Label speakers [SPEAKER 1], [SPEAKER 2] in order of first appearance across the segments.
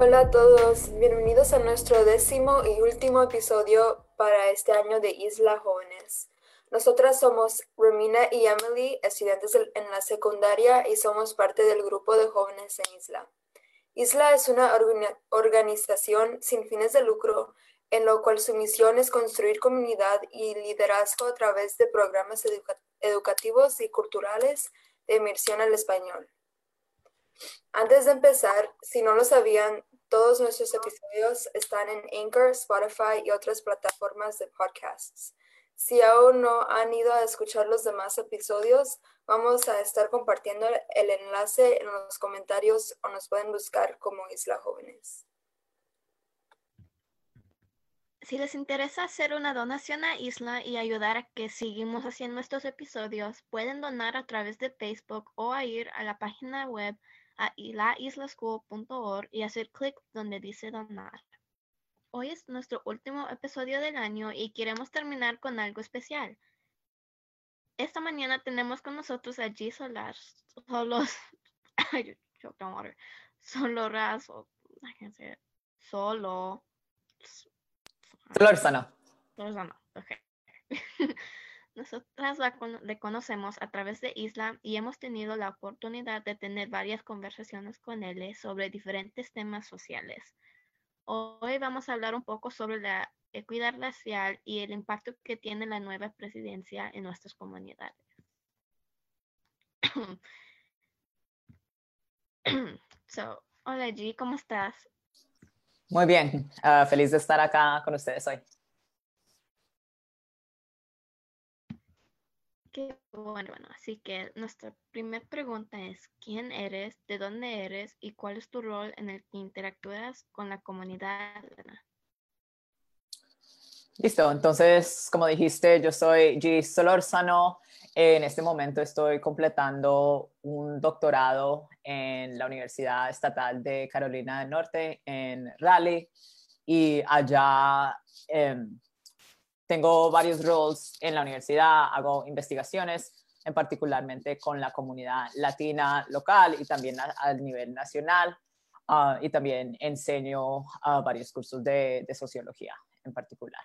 [SPEAKER 1] Hola a todos, bienvenidos a nuestro décimo y último episodio para este año de Isla Jóvenes. Nosotras somos Romina y Emily, estudiantes en la secundaria y somos parte del grupo de jóvenes en Isla. Isla es una organización sin fines de lucro en lo cual su misión es construir comunidad y liderazgo a través de programas educativos y culturales de inmersión al español. Antes de empezar, si no lo sabían, todos nuestros episodios están en Anchor, Spotify y otras plataformas de podcasts. Si aún no han ido a escuchar los demás episodios, vamos a estar compartiendo el enlace en los comentarios o nos pueden buscar como Isla Jóvenes.
[SPEAKER 2] Si les interesa hacer una donación a Isla y ayudar a que sigamos haciendo estos episodios, pueden donar a través de Facebook o a ir a la página web a laislaschool.org y hacer clic donde dice donar. Hoy es nuestro último episodio del año y queremos terminar con algo especial. Esta mañana tenemos con nosotros a G Solar, solos, Soloras, solo,
[SPEAKER 3] Solorzano.
[SPEAKER 2] Solorzano, ok. Nosotras le conocemos a través de Isla y hemos tenido la oportunidad de tener varias conversaciones con él sobre diferentes temas sociales. Hoy vamos a hablar un poco sobre la equidad racial y el impacto que tiene la nueva presidencia en nuestras comunidades. so, hola G, ¿cómo estás?
[SPEAKER 3] Muy bien, ah, feliz de estar acá con ustedes hoy.
[SPEAKER 2] bueno, bueno, así que nuestra primera pregunta es, ¿quién eres, de dónde eres y cuál es tu rol en el que interactúas con la comunidad?
[SPEAKER 3] Listo, entonces, como dijiste, yo soy G. Solorzano. En este momento estoy completando un doctorado en la Universidad Estatal de Carolina del Norte, en Raleigh, y allá... Em, tengo varios roles en la universidad, hago investigaciones, en particularmente con la comunidad latina local y también a, nivel nacional. Ah, y también enseño uh, varios cursos de, sociología en particular.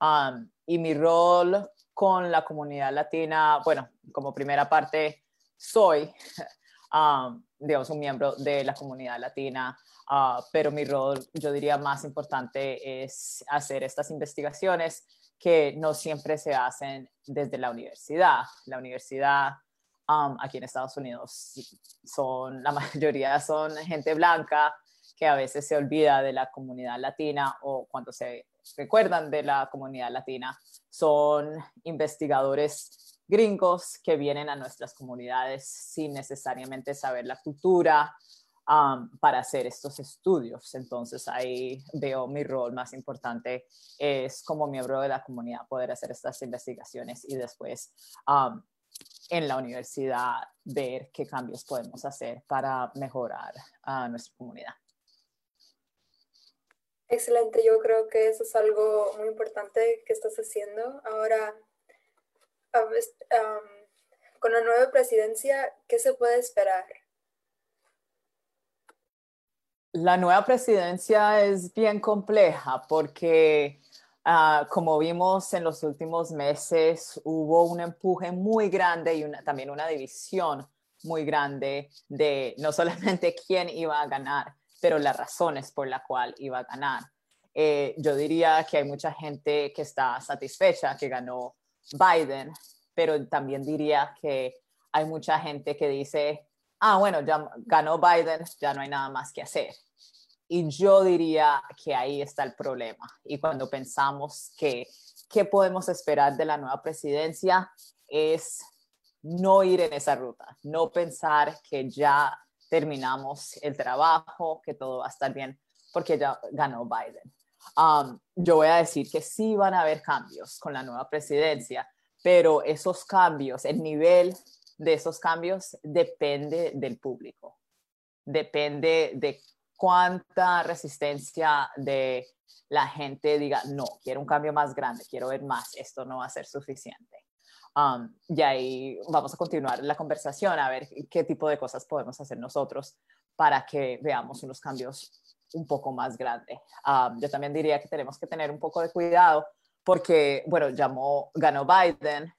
[SPEAKER 3] Um, y mi rol con la comunidad latina, bueno, como primera parte, soy, um, digamos, un miembro de la comunidad latina, uh, pero mi rol, yo diría, más importante es hacer estas investigaciones que no siempre se hacen desde la universidad. La universidad um, aquí en Estados Unidos son, la mayoría son gente blanca que a veces se olvida de la comunidad latina o cuando se recuerdan de la comunidad latina son investigadores gringos que vienen a nuestras comunidades sin necesariamente saber la cultura, para hacer estos estudios. Entonces ahí veo mi rol más importante es como miembro de la comunidad poder hacer estas investigaciones y después en la universidad ver qué cambios podemos hacer para mejorar a nuestra comunidad.
[SPEAKER 1] Excelente, yo creo que eso es algo muy importante que estás haciendo. Ahora, con la nueva presidencia, ¿qué se puede esperar?
[SPEAKER 3] La nueva presidencia es bien compleja porque, ah, como vimos en los últimos meses, hubo un empuje muy grande y también una división muy grande de no solamente quién iba a ganar, pero las razones por la cual iba a ganar. Eh, yo diría que hay mucha gente que está satisfecha que ganó Biden, pero también diría que hay mucha gente que dice, ah, bueno, ya ganó Biden, ya no hay nada más que hacer. Y yo diría que ahí está el problema. Y cuando pensamos que qué podemos esperar de la nueva presidencia es no ir en esa ruta, no pensar que ya terminamos el trabajo, que todo va a estar bien, porque ya ganó Biden. Um, yo voy a decir que sí van a haber cambios con la nueva presidencia, pero esos cambios, el nivel de esos cambios depende del público, depende de cuánta resistencia de la gente diga, no, quiero un cambio más grande, quiero ver más, esto no va a ser suficiente. Um, y ahí vamos a continuar la conversación a ver qué tipo de cosas podemos hacer nosotros para que veamos unos cambios un poco más grandes. Um, yo también diría que tenemos que tener un poco de cuidado porque, bueno, llamó, ganó Biden,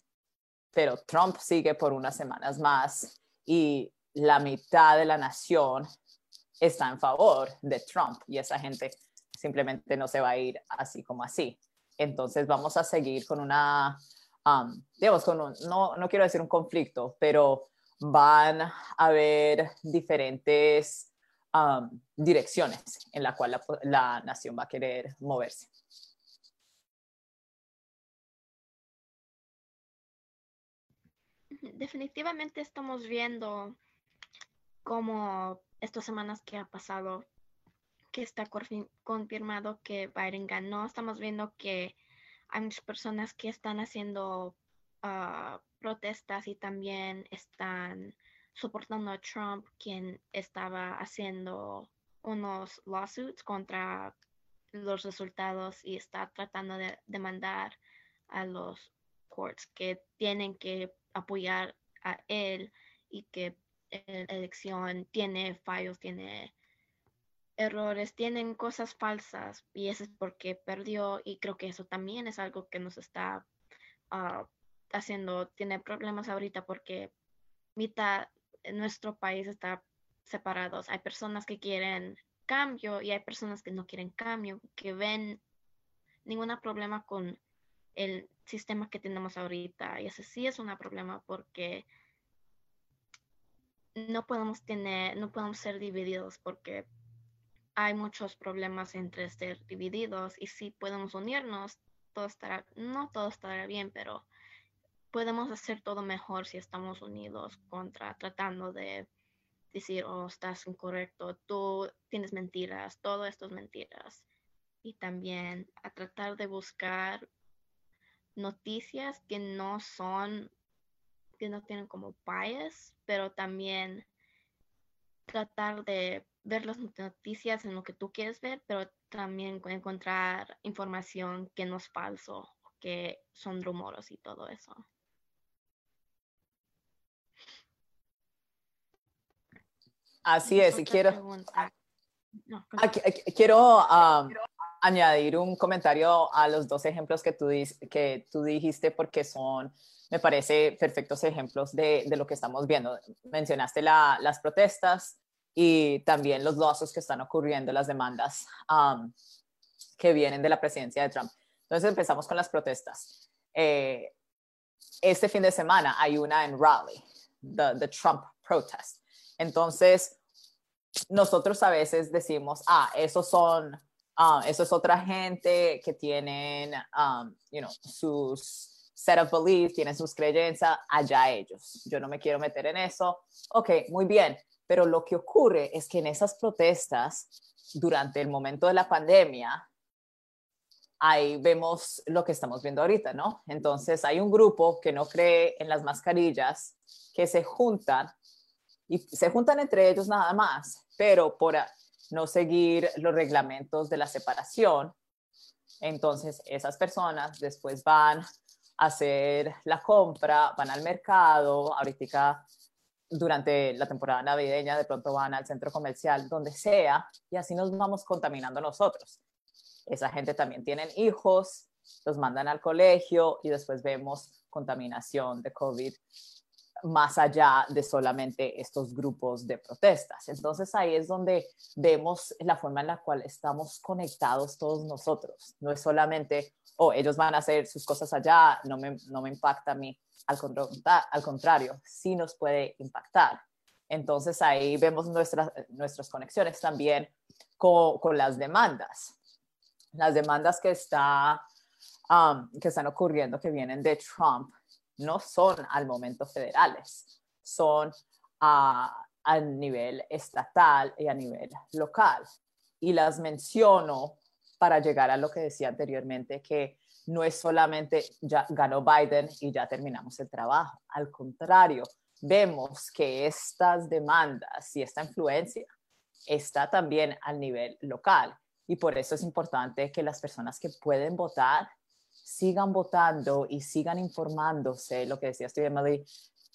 [SPEAKER 3] pero Trump sigue por unas semanas más y la mitad de la nación está en favor de Trump y esa gente simplemente no se va a ir así como así. Entonces vamos a seguir con una, um, digamos, con un, no, no quiero decir un conflicto, pero van a haber diferentes um, direcciones en la cual la, la nación va a querer moverse.
[SPEAKER 2] Definitivamente estamos viendo cómo estas semanas que ha pasado, que está confirmado que Biden ganó, estamos viendo que hay muchas personas que están haciendo ah, protestas y también están soportando a Trump, quien estaba haciendo unos lawsuits contra los resultados y está tratando de demandar a los courts que tienen que apoyar a él y que la elección tiene fallos, tiene errores, tienen cosas falsas y eso es porque perdió y creo que eso también es algo que nos está ah, haciendo, tiene problemas ahorita porque mitad nuestro país está separados. Hay personas que quieren cambio y hay personas que no quieren cambio, que ven ningún problema con el sistema que tenemos ahorita. Y ese sí es un problema porque no podemos tener, no podemos ser divididos porque hay muchos problemas entre ser divididos y si podemos unirnos, todo estará, no todo estará bien, pero podemos hacer todo mejor si estamos unidos contra tratando de decir, oh, estás incorrecto, tú tienes mentiras, todo esto es mentiras. Y también a tratar de buscar noticias que no son que no tienen como bias, pero también tratar de ver las noticias en lo que tú quieres ver, pero también encontrar información que no es falso, que son rumores y todo eso.
[SPEAKER 3] Así es, y quiero, quiero añadir un comentario a los dos ejemplos que tú, que tú dijiste porque son me parece perfectos ejemplos de, de lo que estamos viendo. Mencionaste la, las protestas y también los lawsuits que están ocurriendo, las demandas um, que vienen de la presidencia de Trump. Entonces empezamos con las protestas. Eh, este fin de semana hay una en Raleigh, the, the Trump protest. Entonces, nosotros a veces decimos, ah, esos son, uh, eso es otra gente que tienen, um, you know, sus set of beliefs, tienen sus creencias, allá ellos. Yo no me quiero meter en eso. Ok, muy bien. Pero lo que ocurre es que en esas protestas, durante el momento de la pandemia, ahí vemos lo que estamos viendo ahorita, ¿no? Entonces hay un grupo que no cree en las mascarillas, que se juntan y se juntan entre ellos nada más, pero por no seguir los reglamentos de la separación, entonces esas personas después van hacer la compra, van al mercado, ahorita durante la temporada navideña de pronto van al centro comercial, donde sea, y así nos vamos contaminando nosotros. Esa gente también tienen hijos, los mandan al colegio y después vemos contaminación de COVID más allá de solamente estos grupos de protestas. Entonces ahí es donde vemos la forma en la cual estamos conectados todos nosotros. No es solamente, oh, ellos van a hacer sus cosas allá, no me, no me impacta a mí. Al, al contrario, sí nos puede impactar. Entonces ahí vemos nuestras, nuestras conexiones también con, con las demandas. Las demandas que, está, um, que están ocurriendo, que vienen de Trump, no son al momento federales, son a, nivel estatal y a nivel local. Y las menciono para llegar a lo que decía anteriormente, que no es solamente ya ganó Biden y ya terminamos el trabajo. Al contrario, vemos que estas demandas y esta influencia está también al nivel local. Y por eso es importante que las personas que pueden votar sigan votando y sigan informándose, lo que decía Steve Emily,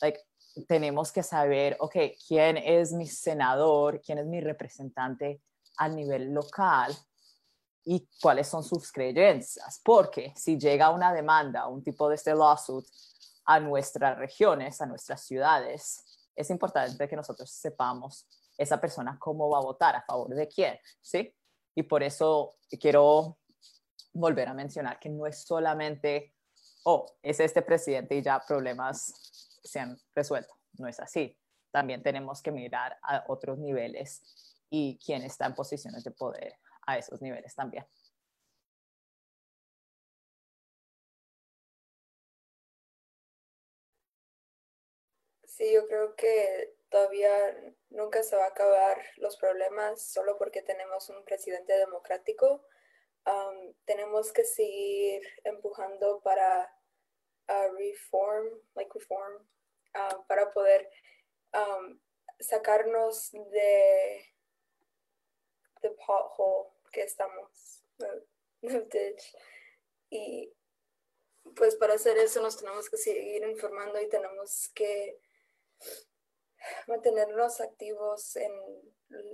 [SPEAKER 3] like, tenemos que saber, ok, quién es mi senador, quién es mi representante a nivel local y cuáles son sus creencias, porque si llega una demanda, un tipo de este lawsuit a nuestras regiones, a nuestras ciudades, es importante que nosotros sepamos esa persona cómo va a votar, a favor de quién, ¿sí? Y por eso quiero volver a mencionar que no es solamente, oh, es este presidente y ya problemas se han resuelto. No es así. También tenemos que mirar a otros niveles y quién está en posiciones de poder a esos niveles también.
[SPEAKER 1] Sí, yo creo que todavía nunca se va a acabar los problemas solo porque tenemos un presidente democrático. Tenemos que seguir empujando para reform, like reform, para poder sacarnos de the pothole que estamos, Y pues para hacer eso nos tenemos que seguir informando y tenemos que mantenernos activos en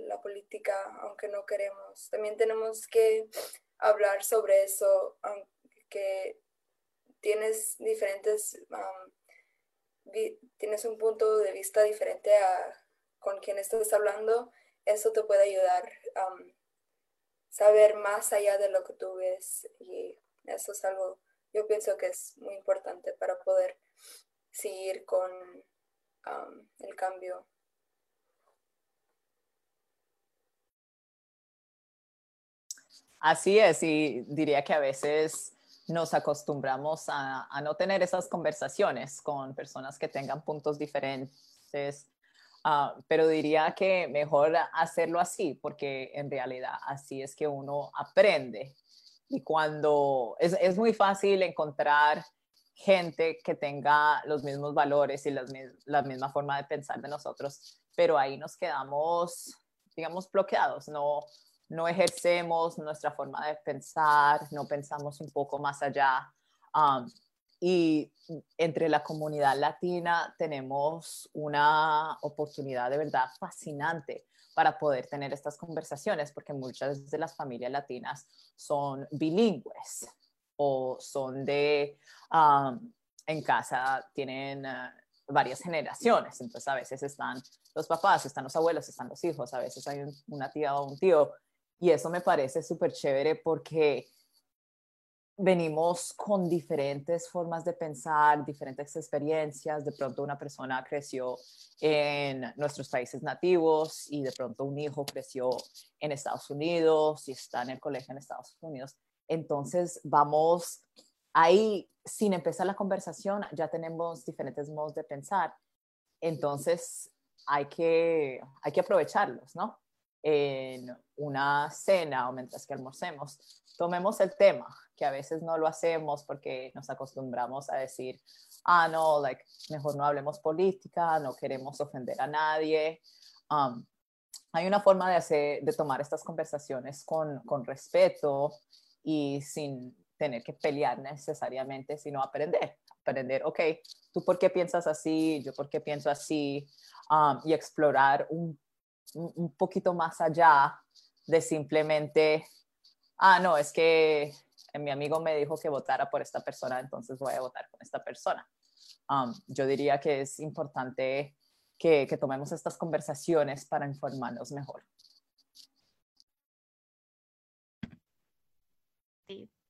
[SPEAKER 1] la política, aunque no queremos. También tenemos que hablar sobre eso, aunque tienes diferentes, tienes un punto de vista diferente a con quien estás hablando, eso te puede ayudar a saber más allá de lo que tú ves y eso es algo, yo pienso que es muy importante para poder seguir con el cambio.
[SPEAKER 3] Así es, y diría que a veces nos acostumbramos a, no tener esas conversaciones con personas que tengan puntos diferentes, ah, pero diría que mejor hacerlo así, porque en realidad así es que uno aprende. Y cuando es, es muy fácil encontrar gente que tenga los mismos valores y las, la misma forma de pensar de nosotros, pero ahí nos quedamos, digamos, bloqueados, no, no ejercemos nuestra forma de pensar, no pensamos un poco más allá. Um, y entre la comunidad latina tenemos una oportunidad de verdad fascinante para poder tener estas conversaciones, porque muchas de las familias latinas son bilingües o son de, en casa tienen ah, varias generaciones, entonces a veces están los papás, están los abuelos, están los hijos, a veces hay una tía o un tío, y eso me parece súper chévere porque venimos con diferentes formas de pensar, diferentes experiencias. De pronto una persona creció en nuestros países nativos y de pronto un hijo creció en Estados Unidos y está en el colegio en Estados Unidos. Entonces, vamos ahí, sin empezar la conversación, ya tenemos diferentes modos de pensar. Entonces, hay que, hay que aprovecharlos, ¿no? En una cena o mientras que almorcemos, tomemos el tema, que a veces no lo hacemos porque nos acostumbramos a decir, ah, no, like, mejor no hablemos política, no queremos ofender a nadie. Um, hay una forma de, hacer, de tomar estas conversaciones con, con respeto y sin tener que pelear necesariamente, sino aprender, aprender, ok, tú por qué piensas así, yo por qué pienso así, um, y explorar un, un poquito más allá de simplemente, ah, no, es que mi amigo me dijo que votara por esta persona, entonces voy a votar con esta persona. Um, yo diría que es importante que, que tomemos estas conversaciones para informarnos mejor.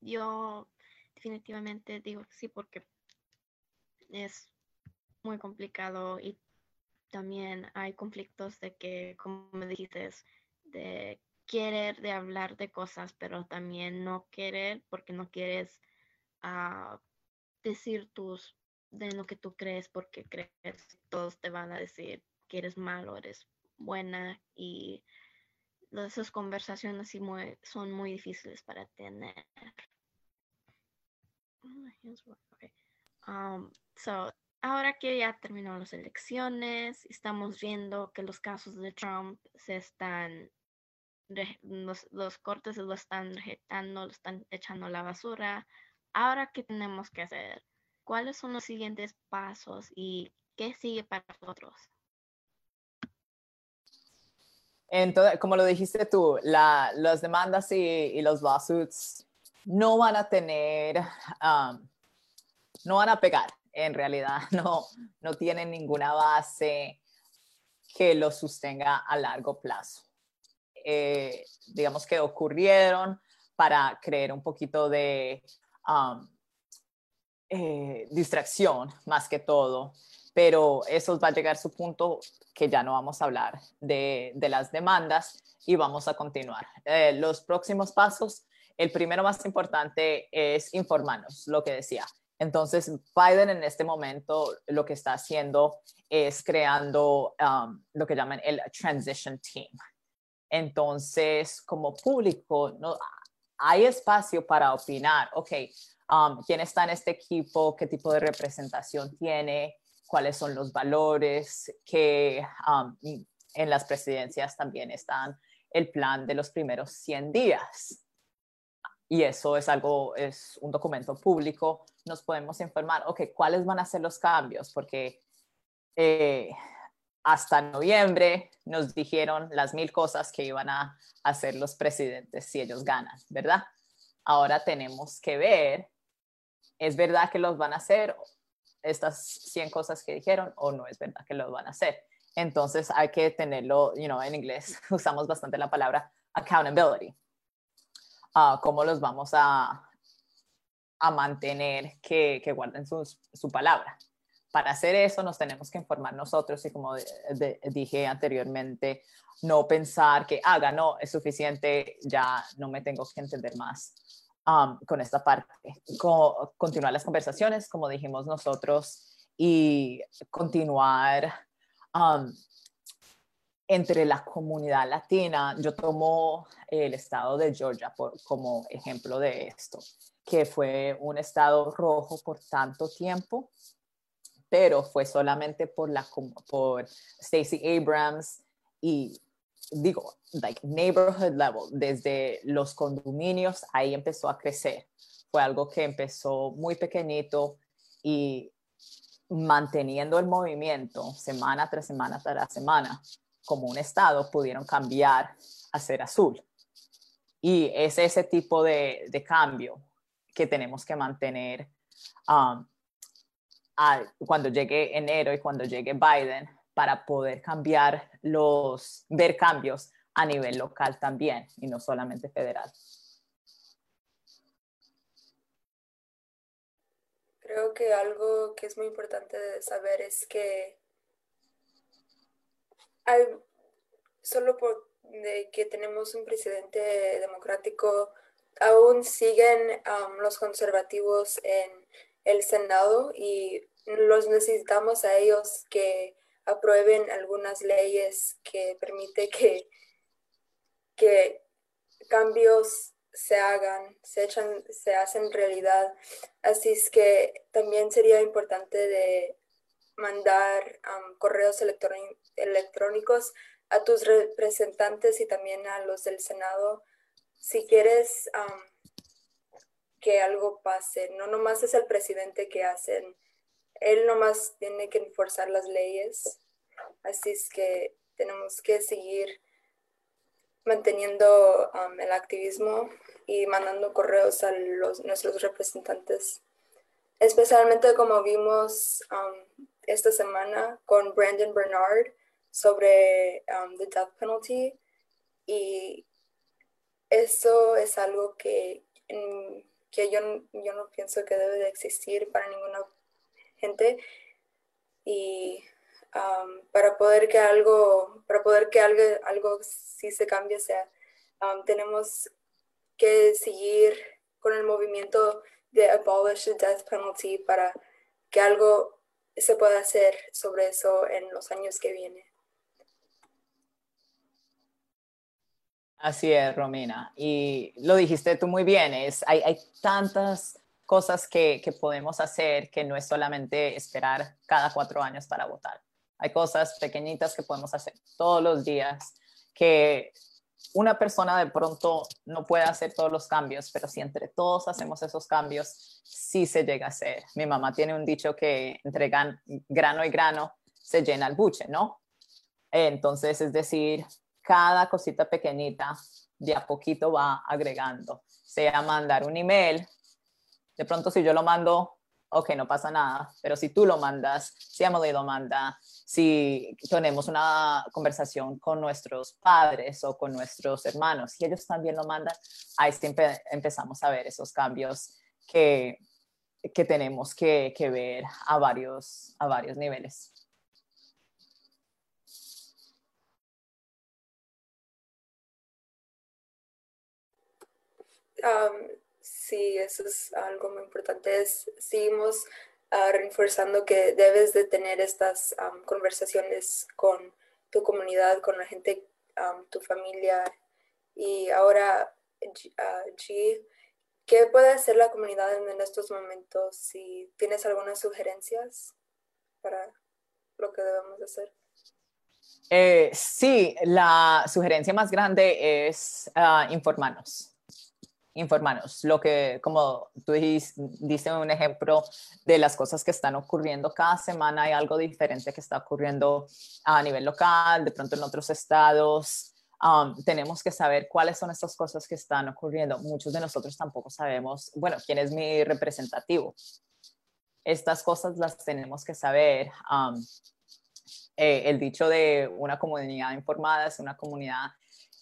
[SPEAKER 2] yo definitivamente digo sí porque es muy complicado y también hay conflictos de que, como dijiste, de querer de hablar de cosas, pero también no querer porque no quieres ah, decir tus de lo que tú crees porque crees que todos te van a decir que eres malo, eres buena y esas conversaciones son muy difíciles para tener. Um, so ahora que ya terminó las elecciones, estamos viendo que los casos de Trump se están, los, los cortes lo están rejetando, lo están echando a la basura. Ahora, ¿qué tenemos que hacer? ¿Cuáles son los siguientes pasos y qué sigue para nosotros?
[SPEAKER 3] Entonces, como lo dijiste tú, la, las demandas y, y, los lawsuits no van a tener, um, no van a pegar en realidad no, no tienen ninguna base que lo sostenga a largo plazo. Eh, digamos que ocurrieron para crear un poquito de um, eh, distracción más que todo, pero eso va a llegar a su punto que ya no vamos a hablar de, las demandas y vamos a continuar. Eh, los próximos pasos, el primero más importante es informarnos, lo que decía, entonces, Biden en este momento lo que está haciendo es creando um, lo que llaman el Transition Team. Entonces, como público, hay espacio para opinar, ok, um, quién está en este equipo, qué tipo de representación tiene, cuáles son los valores, que um, en las presidencias también están el plan de los primeros 100 días y eso es algo, es un documento público, nos podemos informar, ok, ¿cuáles van a ser los cambios? Porque eh, hasta noviembre nos dijeron las mil cosas que iban a hacer los presidentes si ellos ganan, ¿verdad? Ahora tenemos que ver, ¿es verdad que los van a hacer estas 100 cosas que dijeron o no es verdad que los van a hacer? Entonces hay que tenerlo, you know, en inglés usamos bastante la palabra accountability cómo los vamos a, a mantener que, que guarden su palabra. Para hacer eso nos tenemos que informar nosotros y como dije anteriormente, no pensar que, haga, no, es suficiente, ya no me tengo que entender más um, con esta parte. continuar las conversaciones, como dijimos nosotros, y continuar um, entre la comunidad latina, yo tomo el estado de Georgia como ejemplo de esto, que fue un estado rojo por tanto tiempo, pero fue solamente por, la, por Stacey Abrams y digo, like neighborhood level, desde los condominios, ahí empezó a crecer. Fue algo que empezó muy pequeñito y manteniendo el movimiento semana tras semana tras semana, como un estado pudieron cambiar a ser azul. Y es ese tipo de, cambio que tenemos que mantener um, cuando llegue enero y cuando llegue Biden para poder cambiar los, ver cambios a nivel local también y no solamente federal.
[SPEAKER 1] Creo que algo que es muy importante de saber es que solo por que tenemos un presidente democrático, aún siguen los conservativos en el Senado y los necesitamos a ellos que aprueben algunas leyes que permite que, que cambios se hagan, se, echan, se hacen realidad. Así es que también sería importante de mandar correos electrónicos a tus representantes y también a los del Senado si quieres que algo pase. No nomás es el presidente que hacen, él nomás tiene que enforzar las leyes. Así es que tenemos que seguir manteniendo el activismo y mandando correos a los, nuestros representantes, especialmente como vimos esta semana con Brandon Bernard sobre um, the death penalty y eso es algo que, que yo, yo no pienso que debe de existir para ninguna gente y um, para poder que algo para poder que algo, algo sí se cambie sea um, tenemos que seguir con el movimiento de abolish the death penalty para que algo se pueda hacer sobre eso en los años que vienen.
[SPEAKER 3] Así es, Romina. Y lo dijiste tú muy bien, es, hay, tantas cosas que, que podemos hacer que no es solamente esperar cada cuatro años para votar. Hay cosas pequeñitas que podemos hacer todos los días que una persona de pronto no puede hacer todos los cambios, pero si entre todos hacemos esos cambios, sí se llega a hacer. Mi mamá tiene un dicho que entre grano y grano se llena el buche, ¿no? Entonces, es decir, cada cosita pequeñita de a poquito va agregando. Sea mandar un email. De pronto, si yo lo mando, ok, no pasa nada. Pero si tú lo mandas, si Emily lo manda, si tenemos una conversación con nuestros padres o con nuestros hermanos y ellos también lo mandan, ahí siempre empezamos a ver esos cambios que, que tenemos que, que, ver a varios, a varios niveles.
[SPEAKER 1] Sí, eso es algo muy importante. seguimos reforzando que debes de tener estas conversaciones con tu comunidad, con la gente, tu familia. Y ahora, G, ¿qué puede hacer la comunidad en estos momentos? Si tienes algunas sugerencias para lo que debemos hacer.
[SPEAKER 3] Eh, sí, la sugerencia más grande es ah, informarnos informarnos. Lo que, como tú diste un ejemplo de las cosas que están ocurriendo cada semana, hay algo diferente que está ocurriendo a nivel local, de pronto en otros estados. Um, tenemos que saber cuáles son estas cosas que están ocurriendo. Muchos de nosotros tampoco sabemos, bueno, quién es mi representativo. Estas cosas las tenemos que saber. Um, eh, el dicho de una comunidad informada es una comunidad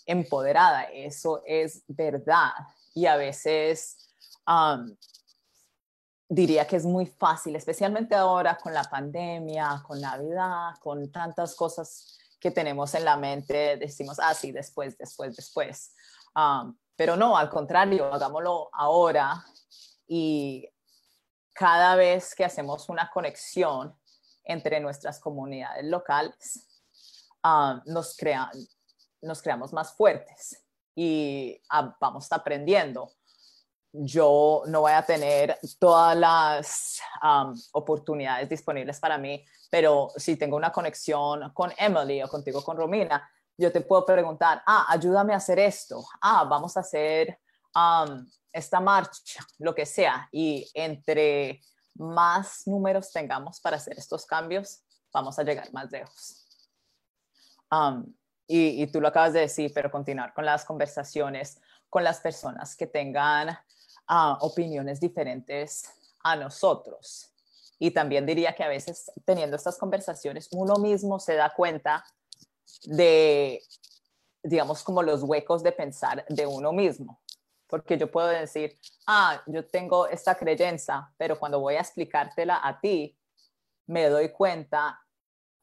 [SPEAKER 3] empoderada. Eso es verdad y a veces diría que es muy fácil, especialmente ahora con la pandemia, con Navidad, con tantas cosas que tenemos en la mente, decimos, ah, sí, después, después, después. pero no, al contrario, hagámoslo ahora y cada vez que hacemos una conexión entre nuestras comunidades locales, nos, crean, nos creamos más fuertes y ah, vamos aprendiendo. Yo no voy a tener todas las oportunidades disponibles para mí, pero si tengo una conexión con Emily o contigo con Romina, yo te puedo preguntar, ah, ayúdame a hacer esto, ah, vamos a hacer esta marcha, lo que sea. Y entre más números tengamos para hacer estos cambios, vamos a llegar más lejos y, tú lo acabas de decir, pero continuar con las conversaciones con las personas que tengan ah, opiniones diferentes a nosotros. Y también diría que a veces teniendo estas conversaciones uno mismo se da cuenta de, digamos, como los huecos de pensar de uno mismo. Porque yo puedo decir, ah, yo tengo esta creencia, pero cuando voy a explicártela a ti, me doy cuenta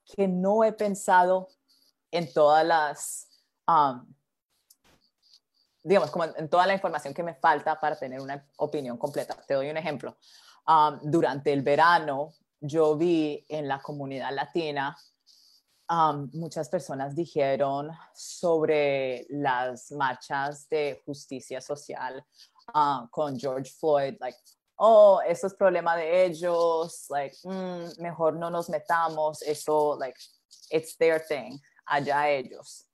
[SPEAKER 3] que no he pensado en todas las, digamos, como en toda la información que me falta para tener una opinión completa. Te doy un ejemplo. durante el verano, yo vi en la comunidad latina, muchas personas dijeron sobre las marchas de justicia social con George Floyd, like, oh, eso es problema de ellos, like, mm, mejor no nos metamos, eso, like, it's their thing allá ellos.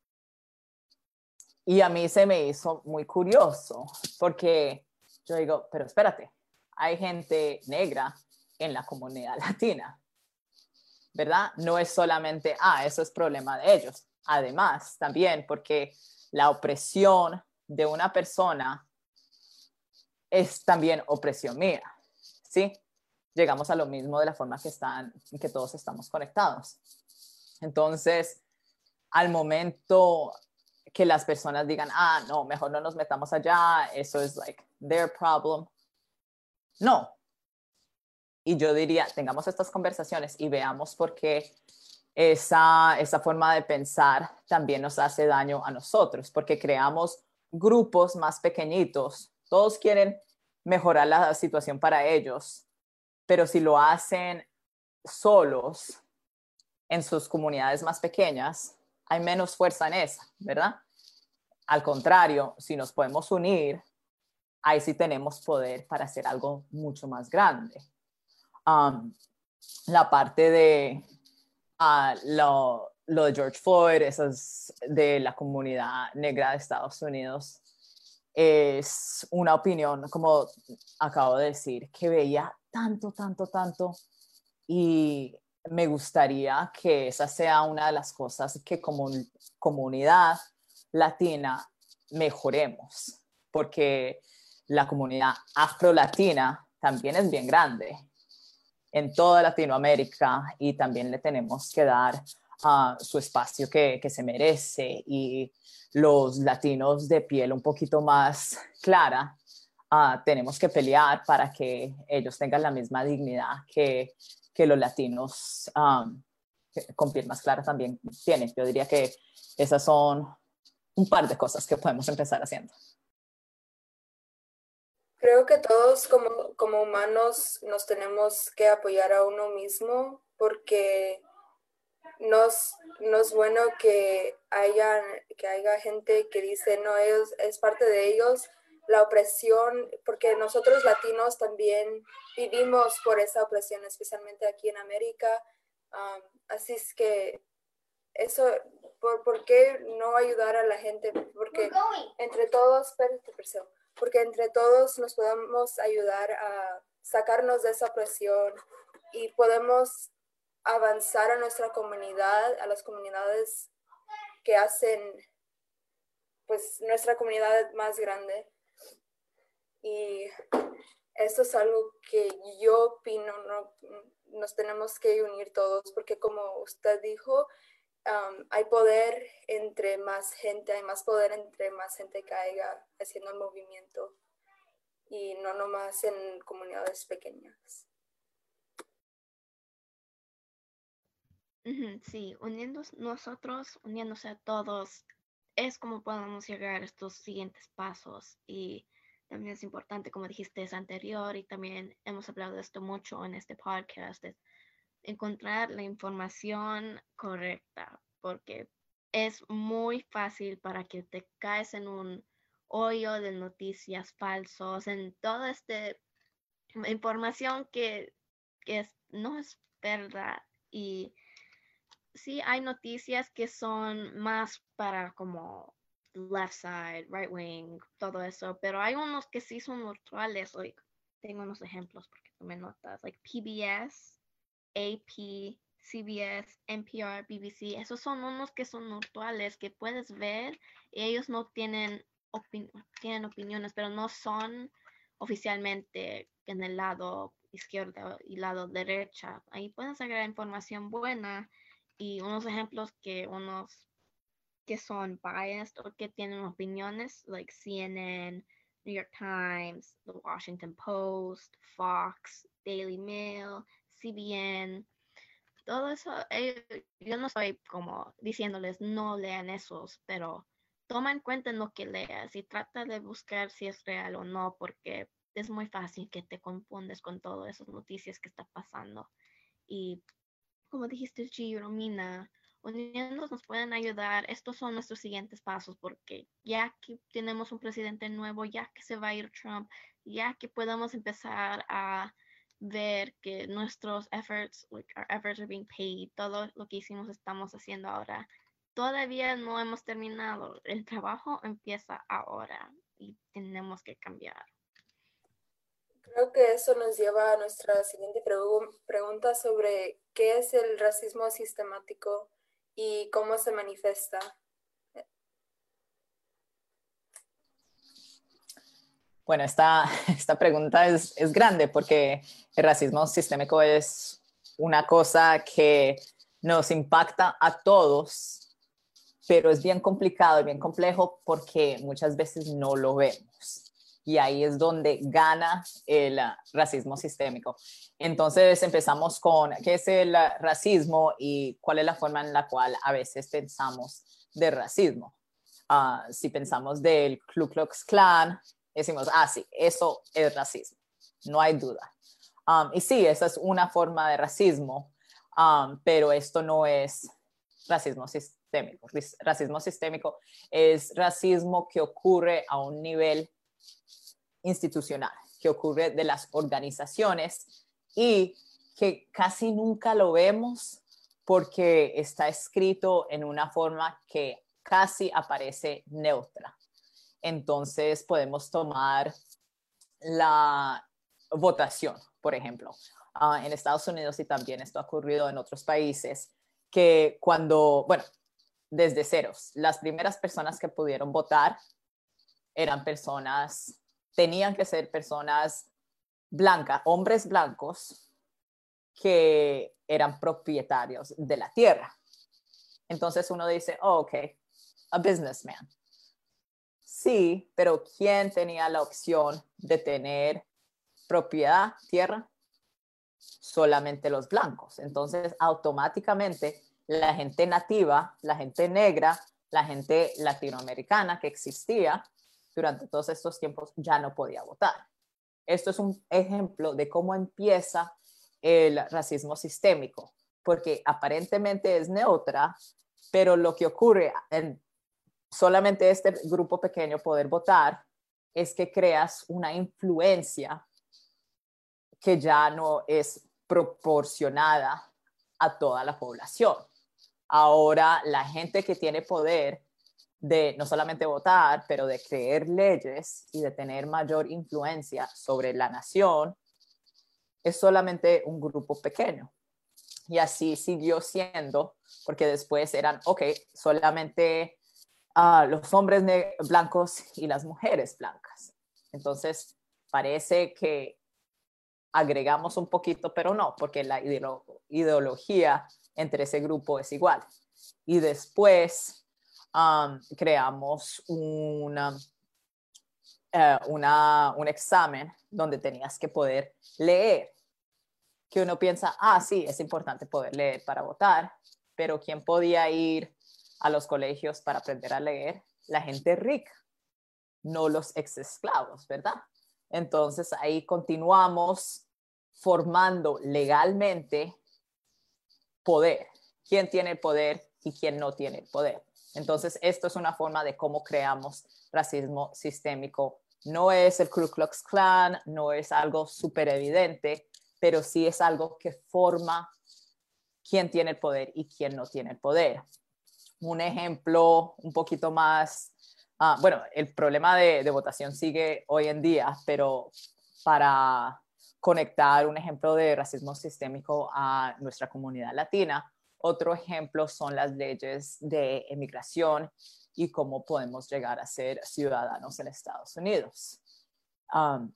[SPEAKER 3] Y a mí se me hizo muy curioso porque yo digo, pero espérate, hay gente negra en la comunidad latina, ¿verdad? No es solamente, ah, eso es problema de ellos. Además, también porque la opresión de una persona es también opresión mía, ¿sí? Llegamos a lo mismo de la forma que están, que todos estamos conectados. Entonces, al momento que las personas digan, ah, no, mejor no nos metamos allá, eso es like their problem. No. Y yo diría, tengamos estas conversaciones y veamos por qué esa, esa forma de pensar también nos hace daño a nosotros, porque creamos grupos más pequeñitos. Todos quieren mejorar la situación para ellos, pero si lo hacen solos en sus comunidades más pequeñas, hay menos fuerza en esa, ¿verdad? Al contrario, si nos podemos unir ahí sí tenemos poder para hacer algo mucho más grande. Um, la parte de uh, lo, lo, de George Floyd, esas de la comunidad negra de Estados Unidos, es una opinión, como acabo de decir, que veía tanto, tanto, tanto y me gustaría que esa sea una de las cosas que como comunidad latina mejoremos, porque la comunidad afro-latina también es bien grande en toda Latinoamérica y también le tenemos que dar uh, su espacio que, que, se merece y los latinos de piel un poquito más clara, uh, tenemos que pelear para que ellos tengan la misma dignidad que, que los latinos um, con piel más clara también tienen. Yo diría que esas son un par de cosas que podemos empezar haciendo.
[SPEAKER 1] Creo que todos como, como humanos nos tenemos que apoyar a uno mismo porque no es, bueno que haya, que haya gente que dice, no, ellos, es parte de ellos la opresión, porque nosotros latinos también vivimos por esa opresión, especialmente aquí en América. así es que eso, ¿por, ¿por, qué no ayudar a la gente? Porque entre todos, porque entre todos nos podemos ayudar a sacarnos de esa opresión y podemos avanzar a nuestra comunidad, a las comunidades que hacen pues nuestra comunidad más grande. Y esto es algo que yo opino, no, nos tenemos que unir todos, porque como usted dijo, hay poder entre más gente, hay más poder entre más gente caiga haciendo el movimiento y no nomás en comunidades pequeñas.
[SPEAKER 2] Sí, uniendo nosotros, uniéndose a todos, es como podemos llegar a estos siguientes pasos y es importante, como dijiste, es anterior y también hemos hablado de esto mucho en este podcast, es encontrar la información correcta, porque es muy fácil para que te caes en un hoyo de noticias falsos, en toda esta información que, que no es verdad. Y sí hay noticias que son más para como left side, right wing, todo eso, pero hay unos que sí son neutrales. Like, tengo unos ejemplos porque tú me notas, like PBS, AP, CBS, NPR, BBC, esos son unos que son neutrales que puedes ver y ellos no tienen, tienen opiniones, pero no son oficialmente en el lado izquierdo y lado derecha. Ahí puedes agregar información buena y unos ejemplos que unos que son biased o que tienen opiniones, like CNN, New York Times, The Washington Post, Fox, Daily Mail, CBN, todo eso, eh, yo no estoy como diciéndoles no lean esos, pero toma en cuenta lo que leas y trata de buscar si es real o no, porque es muy fácil que te confundes con todas esas noticias que está pasando. Y como dijiste, G, uniéndonos nos pueden ayudar. Estos son nuestros siguientes pasos porque ya que tenemos un presidente nuevo, ya que se va a ir Trump, ya que podamos empezar a ver que nuestros efforts, like our efforts are being paid, todo lo que hicimos estamos haciendo ahora. Todavía no hemos terminado. El trabajo empieza ahora y tenemos que cambiar.
[SPEAKER 1] Creo que eso nos lleva a nuestra siguiente pregunta sobre qué es el racismo sistemático y cómo se manifiesta.
[SPEAKER 3] Bueno, esta, pregunta es, es grande porque el racismo sistémico es una cosa que nos impacta a todos, pero es bien complicado y bien complejo porque muchas veces no lo vemos y ahí es donde gana el racismo sistémico. Entonces empezamos con qué es el racismo y cuál es la forma en la cual a veces pensamos de racismo. Ah, si pensamos del Ku Klux Klan, decimos, ah, sí, eso es racismo, no hay duda. Y sí, esa es una forma de racismo, pero esto no es racismo sistémico. Racismo sistémico es racismo que ocurre a un nivel institucional, que ocurre de las organizaciones y que casi nunca lo vemos porque está escrito en una forma que casi aparece neutra. Entonces podemos tomar la votación, por ejemplo. Ah, en Estados Unidos y también esto ha ocurrido en otros países, que cuando, bueno, desde ceros, las primeras personas que pudieron votar eran personas, tenían que ser personas blancas, hombres blancos que eran propietarios de la tierra. Entonces uno dice, oh, ok, a businessman. Sí, pero ¿quién tenía la opción de tener propiedad, tierra? Solamente los blancos. Entonces, automáticamente, la gente nativa, la gente negra, la gente latinoamericana que existía durante todos estos tiempos ya no podía votar. Esto es un ejemplo de cómo empieza el racismo sistémico, porque aparentemente es neutra, pero lo que ocurre en solamente este grupo pequeño poder votar es que creas una influencia que ya no es proporcionada a toda la población. Ahora la gente que tiene poder de no solamente votar, pero de creer leyes y de tener mayor influencia sobre la nación, es solamente un grupo pequeño. Y así siguió siendo, porque después eran, ok, solamente uh, los hombres blancos y las mujeres blancas. Entonces, parece que agregamos un poquito, pero no, porque la ideología entre ese grupo es igual. Y después creamos uh, una, un examen donde tenías que poder leer, que uno piensa, ah, sí, es importante poder leer para votar, pero ¿quién podía ir a los colegios para aprender a leer? La gente rica, no los ex esclavos, ¿verdad? Entonces ahí continuamos formando legalmente poder. ¿Quién tiene el poder y quién no tiene el poder? Entonces, esto es una forma de cómo creamos racismo sistémico no es el Ku Klux Klan, no es algo súper evidente, pero sí es algo que forma quién tiene el poder y quién no tiene el poder. Un ejemplo un poquito más, ah, bueno, el problema de, de votación sigue hoy en día, pero para conectar un ejemplo de racismo sistémico a nuestra comunidad latina, otro ejemplo son las leyes de emigración y cómo podemos llegar a ser ciudadanos en Estados Unidos. Um,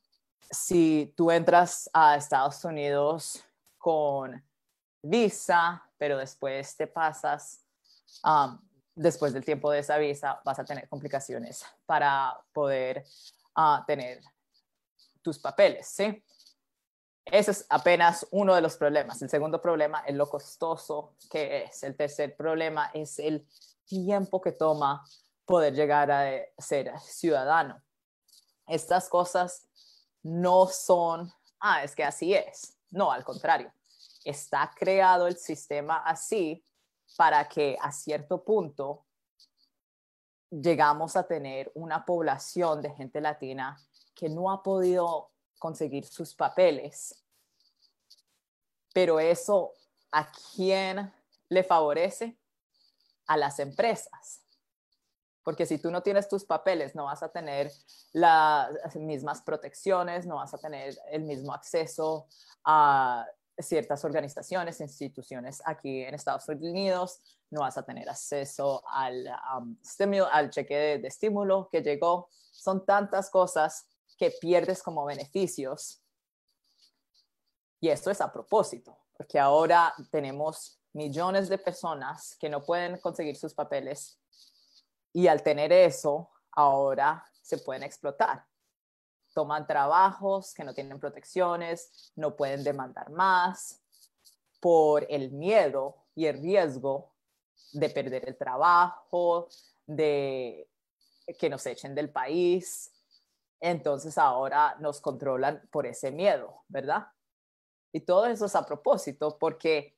[SPEAKER 3] si tú entras a Estados Unidos con visa, pero después te pasas, um, después del tiempo de esa visa, vas a tener complicaciones para poder uh, tener tus papeles, ¿sí? Ese es apenas uno de los problemas. El segundo problema es lo costoso que es. El tercer problema es el tiempo que toma poder llegar a ser ciudadano. Estas cosas no son, ah, es que así es. No, al contrario. Está creado el sistema así para que a cierto punto llegamos a tener una población de gente latina que no ha podido conseguir sus papeles. Pero eso, ¿a quién le favorece? A las empresas. Porque si tú no tienes tus papeles, no vas a tener las mismas protecciones, no vas a tener el mismo acceso a ciertas organizaciones, instituciones aquí en Estados Unidos, no vas a tener acceso al, um, al cheque de, de estímulo que llegó. Son tantas cosas que pierdes como beneficios. Y esto es a propósito, porque ahora tenemos millones de personas que no pueden conseguir sus papeles y al tener eso, ahora se pueden explotar. Toman trabajos que no tienen protecciones, no pueden demandar más por el miedo y el riesgo de perder el trabajo, de que nos echen del país, entonces ahora nos controlan por ese miedo, ¿verdad? Y todo eso es a propósito porque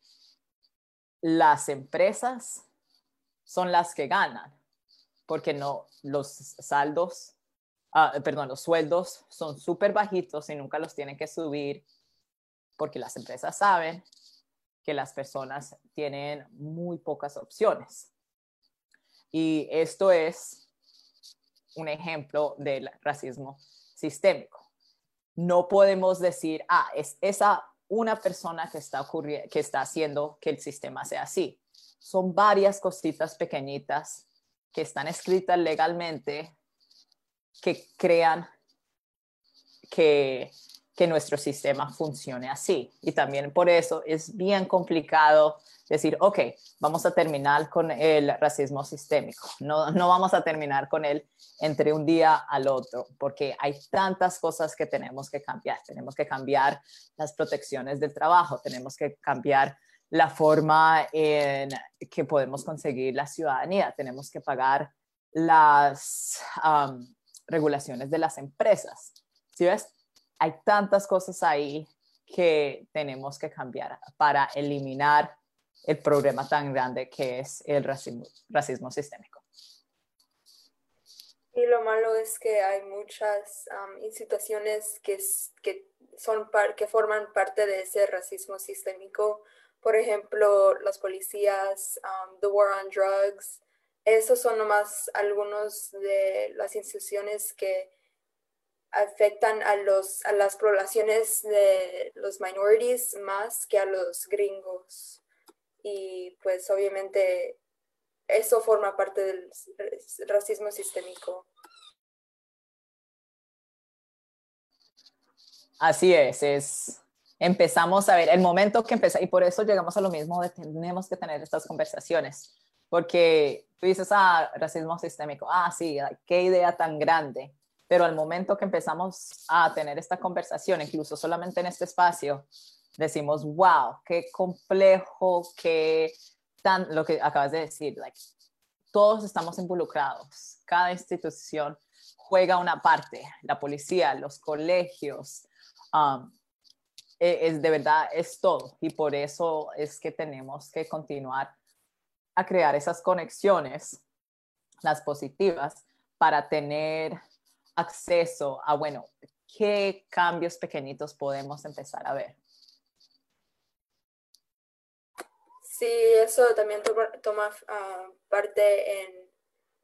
[SPEAKER 3] las empresas son las que ganan, porque no los saldos ah, perdón, los sueldos son súper bajitos y nunca los tienen que subir porque las empresas saben que las personas tienen muy pocas opciones. Y esto es un ejemplo del racismo sistémico. No podemos decir, ah, es esa una persona que está, que está haciendo que el sistema sea así. Son varias cositas pequeñitas que están escritas legalmente que crean que que nuestro sistema funcione así. Y también por eso es bien complicado decir, ok, vamos a terminar con el racismo sistémico. No, no vamos a terminar con él entre un día al otro, porque hay tantas cosas que tenemos que cambiar. Tenemos que cambiar las protecciones del trabajo, tenemos que cambiar la forma en que podemos conseguir la ciudadanía, tenemos que pagar las regulaciones de las empresas. ¿Sí ves? Hay tantas cosas ahí que tenemos que cambiar para eliminar el problema tan grande que es el racismo, sistémico.
[SPEAKER 1] Y lo malo es que hay muchas instituciones que, que, son que forman parte de ese racismo sistémico. Por ejemplo, las policías, The War on Drugs. Esos son nomás algunos de las instituciones que afectan a, los, a las poblaciones de los minorities más que a los gringos. Y pues obviamente eso forma parte del racismo sistémico.
[SPEAKER 3] Así es, es empezamos a ver el momento que empezamos, y por eso llegamos a lo mismo tenemos que tener estas conversaciones, porque tú dices, ah, racismo sistémico, ah, sí, qué idea tan grande, pero al momento que empezamos a tener esta conversación, incluso solamente en este espacio, decimos, wow, qué complejo, qué tan, lo que acabas de decir, like, todos estamos involucrados, cada institución juega una parte, la policía, los colegios, um, e, es de verdad, es todo. Y por eso es que tenemos que continuar a crear esas conexiones, las positivas, para tener acceso a, bueno, qué cambios pequeñitos podemos empezar a ver.
[SPEAKER 1] Sí, eso también toma, ah, parte en,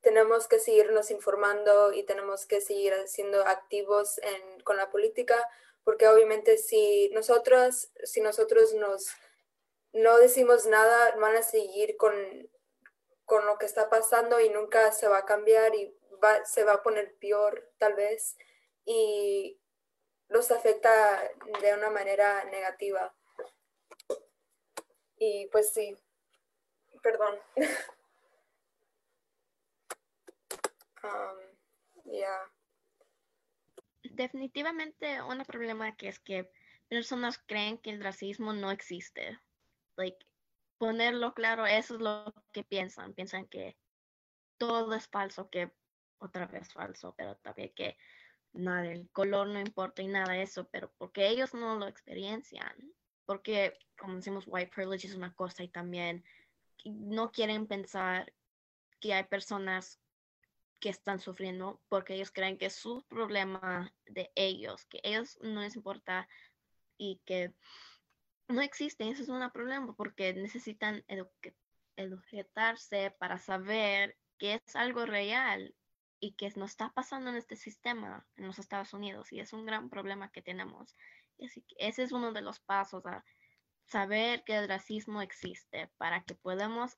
[SPEAKER 1] tenemos que seguirnos informando y tenemos que seguir siendo activos en, con la política, porque obviamente si nosotros, si nosotros nos, no decimos nada, van a seguir con, con lo que está pasando y nunca se va a cambiar y se va a poner peor tal vez y los afecta de una manera negativa. Y pues sí, perdón. um,
[SPEAKER 2] Definitivamente un problema que es que personas creen que el racismo no existe. Like, ponerlo claro, eso es lo que piensan. Piensan que todo es falso, que otra vez falso, pero también que nada, el color no importa y nada de eso, pero porque ellos no lo experiencian, porque como decimos, white privilege es una cosa y también no quieren pensar que hay personas que están sufriendo porque ellos creen que es su problema de ellos, que ellos no les importa y que no existen. Eso es un problema porque necesitan educarse para saber que es algo real y que nos está pasando en este sistema en los Estados Unidos y es un gran problema que tenemos. ese es uno de los pasos a saber que el racismo existe para que podamos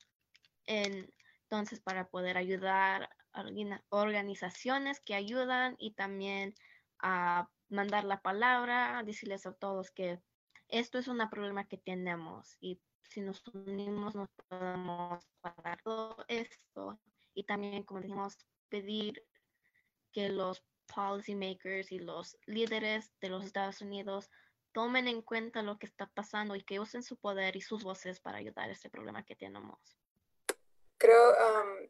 [SPEAKER 2] entonces para poder ayudar a organizaciones que ayudan y también a mandar la palabra, decirles a todos que esto es un problema que tenemos y si nos unimos nos podemos parar todo esto y también como dijimos pedir que los policymakers y los líderes de los Estados Unidos tomen en cuenta lo que está pasando y que usen su poder y sus voces para ayudar a este problema que tenemos.
[SPEAKER 1] Creo um,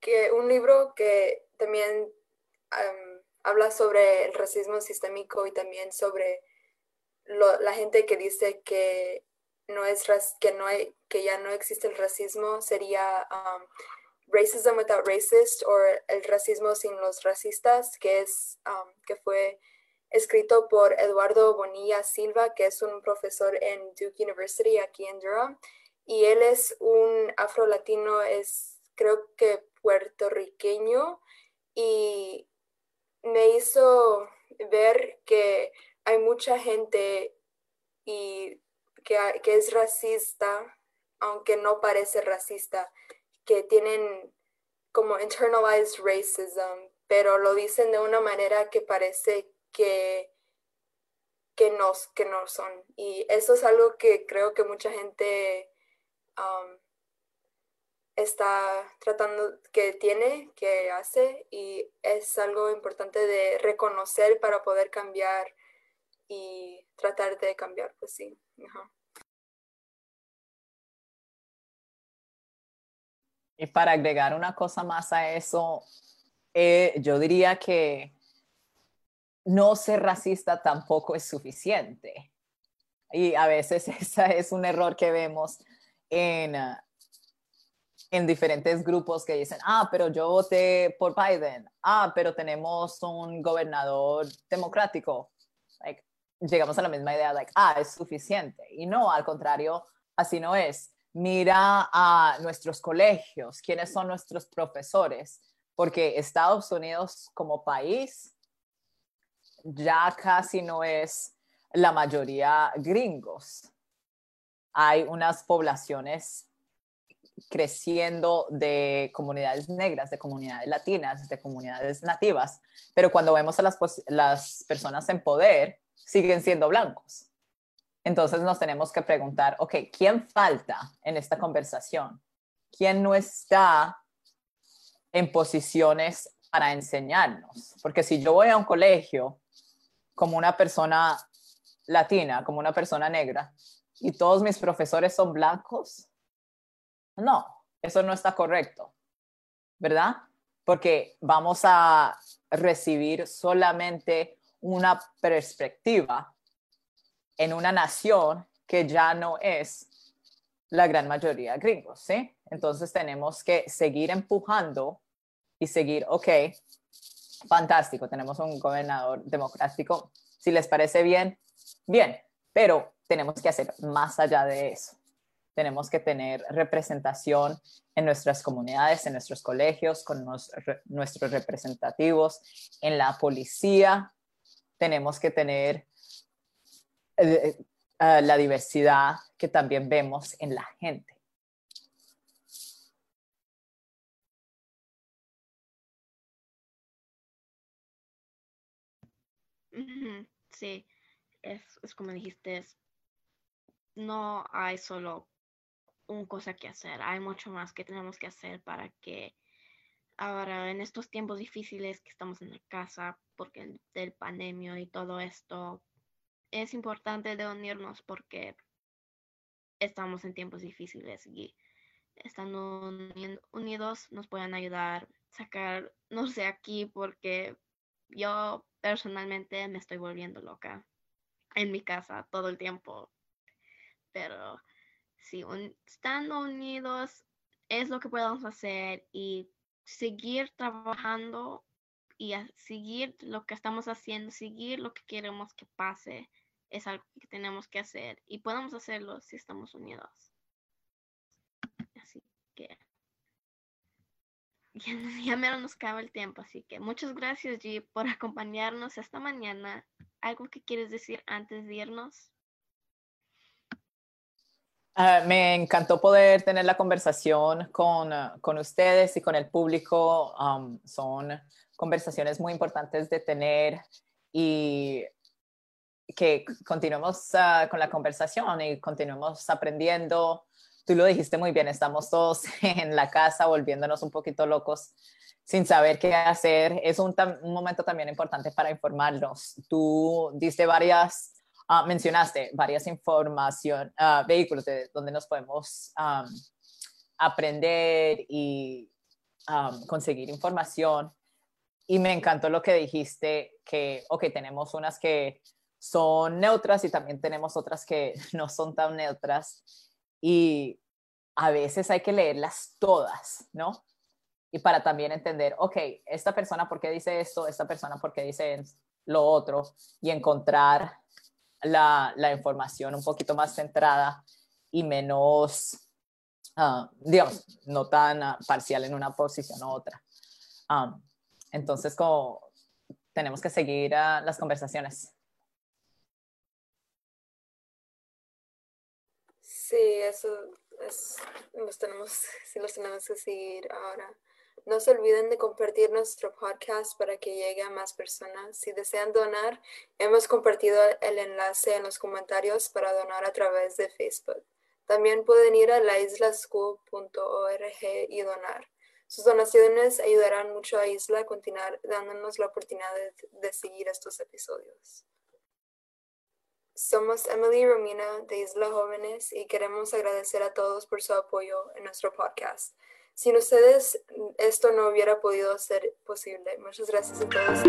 [SPEAKER 1] que un libro que también um, habla sobre el racismo sistémico y también sobre la gente que dice que no es que no hay, que ya no existe el racismo sería um, Racism Without Racist o El racismo sin los racistas, que, es, um, que fue escrito por Eduardo Bonilla Silva, que es un profesor en Duke University aquí en Durham. Y él es un afro-latino, es creo que puertorriqueño, y me hizo ver que hay mucha gente y que, que es racista, aunque no parece racista, que tienen como internalized racism, pero lo dicen de una manera que parece que, que, no, que no son. Y eso es algo que creo que mucha gente um, está tratando, que tiene, que hace, y es algo importante de reconocer para poder cambiar y tratar de cambiar, pues sí.
[SPEAKER 3] Y para agregar una cosa más a eso, eh, yo diría que no ser racista tampoco es suficiente. Y a veces ese es un error que vemos en, en diferentes grupos que dicen, ah, pero yo voté por Biden, ah, pero tenemos un gobernador democrático. llegamos a la misma idea, like, ah, es suficiente. Y no, al contrario, así no es mira a nuestros colegios, quiénes son nuestros profesores, porque Estados Unidos como país ya casi no es la mayoría gringos. Hay unas poblaciones creciendo de comunidades negras, de comunidades latinas, de comunidades nativas, pero cuando vemos a las, las personas en poder, siguen siendo blancos. Entonces nos tenemos que preguntar, ok, ¿quién falta en esta conversación? ¿Quién no está en posiciones para enseñarnos? Porque si yo voy a un colegio como una persona latina, como una persona negra, y todos mis profesores son blancos, no, eso no está correcto, ¿verdad? Porque vamos a recibir solamente una perspectiva en una nación que ya no es la gran mayoría gringos, ¿sí? Entonces tenemos que seguir empujando y seguir, ok, fantástico, tenemos un gobernador democrático, si les parece bien, bien, pero tenemos que hacer más allá de eso. Tenemos que tener representación en nuestras comunidades, en nuestros colegios, con nuestros representativos, en la policía. Tenemos que tener eh, eh, la diversidad que también vemos en la gente.
[SPEAKER 2] Sí, es, como dijiste, no hay solo un cosa que hacer, hay mucho más que tenemos que hacer para que ahora en estos tiempos difíciles que estamos en la casa porque del pandemia y todo esto, es importante de unirnos porque estamos en tiempos difíciles y estando unidos nos pueden ayudar a sacarnos de aquí porque yo personalmente me estoy volviendo loca en mi casa todo el tiempo. Pero si estando unidos es lo que podemos hacer y seguir trabajando y seguir lo que estamos haciendo, seguir lo que queremos que pase es algo que tenemos que hacer y podemos hacerlo si estamos unidos. Así que ya, menos nos cabe el tiempo, así que muchas gracias G por acompañarnos esta mañana. ¿Algo que quieres decir antes de irnos?
[SPEAKER 3] Ah, me encantó poder tener la conversación con, ah, con ustedes y con el público. Um, son conversaciones muy importantes de tener y que continuemos ah, con la conversación y continuemos aprendiendo. Tú lo dijiste muy bien, estamos todos en la casa volviéndonos un poquito locos sin saber qué hacer. Es un, momento también importante para informarnos. Tú diste varias, uh, mencionaste varias información, uh, vehículos de donde nos podemos aprender y conseguir información. Y me encantó lo que dijiste, que, ok, tenemos unas que son neutras y también tenemos otras que no son tan neutras y a veces hay que leerlas todas, ¿no? y para también entender, ok, esta persona por qué dice esto, esta persona por qué dice lo otro, y encontrar la, la información un poquito más centrada y menos, ah, digamos, no tan ah, parcial en una posición u otra. Um, entonces, como tenemos que seguir las conversaciones.
[SPEAKER 1] Sí, eso es, los tenemos, sí los tenemos que seguir ahora. No se olviden de compartir nuestro podcast para que llegue a más personas. Si desean donar, hemos compartido el enlace en los comentarios para donar a través de Facebook. También pueden ir a laislaschool.org y donar. Sus donaciones ayudarán mucho a Isla a continuar dándonos la oportunidad de, seguir estos episodios. Somos Emily y Romina de Isla Jóvenes y queremos agradecer a todos por su apoyo en nuestro podcast. Sin ustedes, esto no hubiera podido ser posible. Muchas gracias a todos.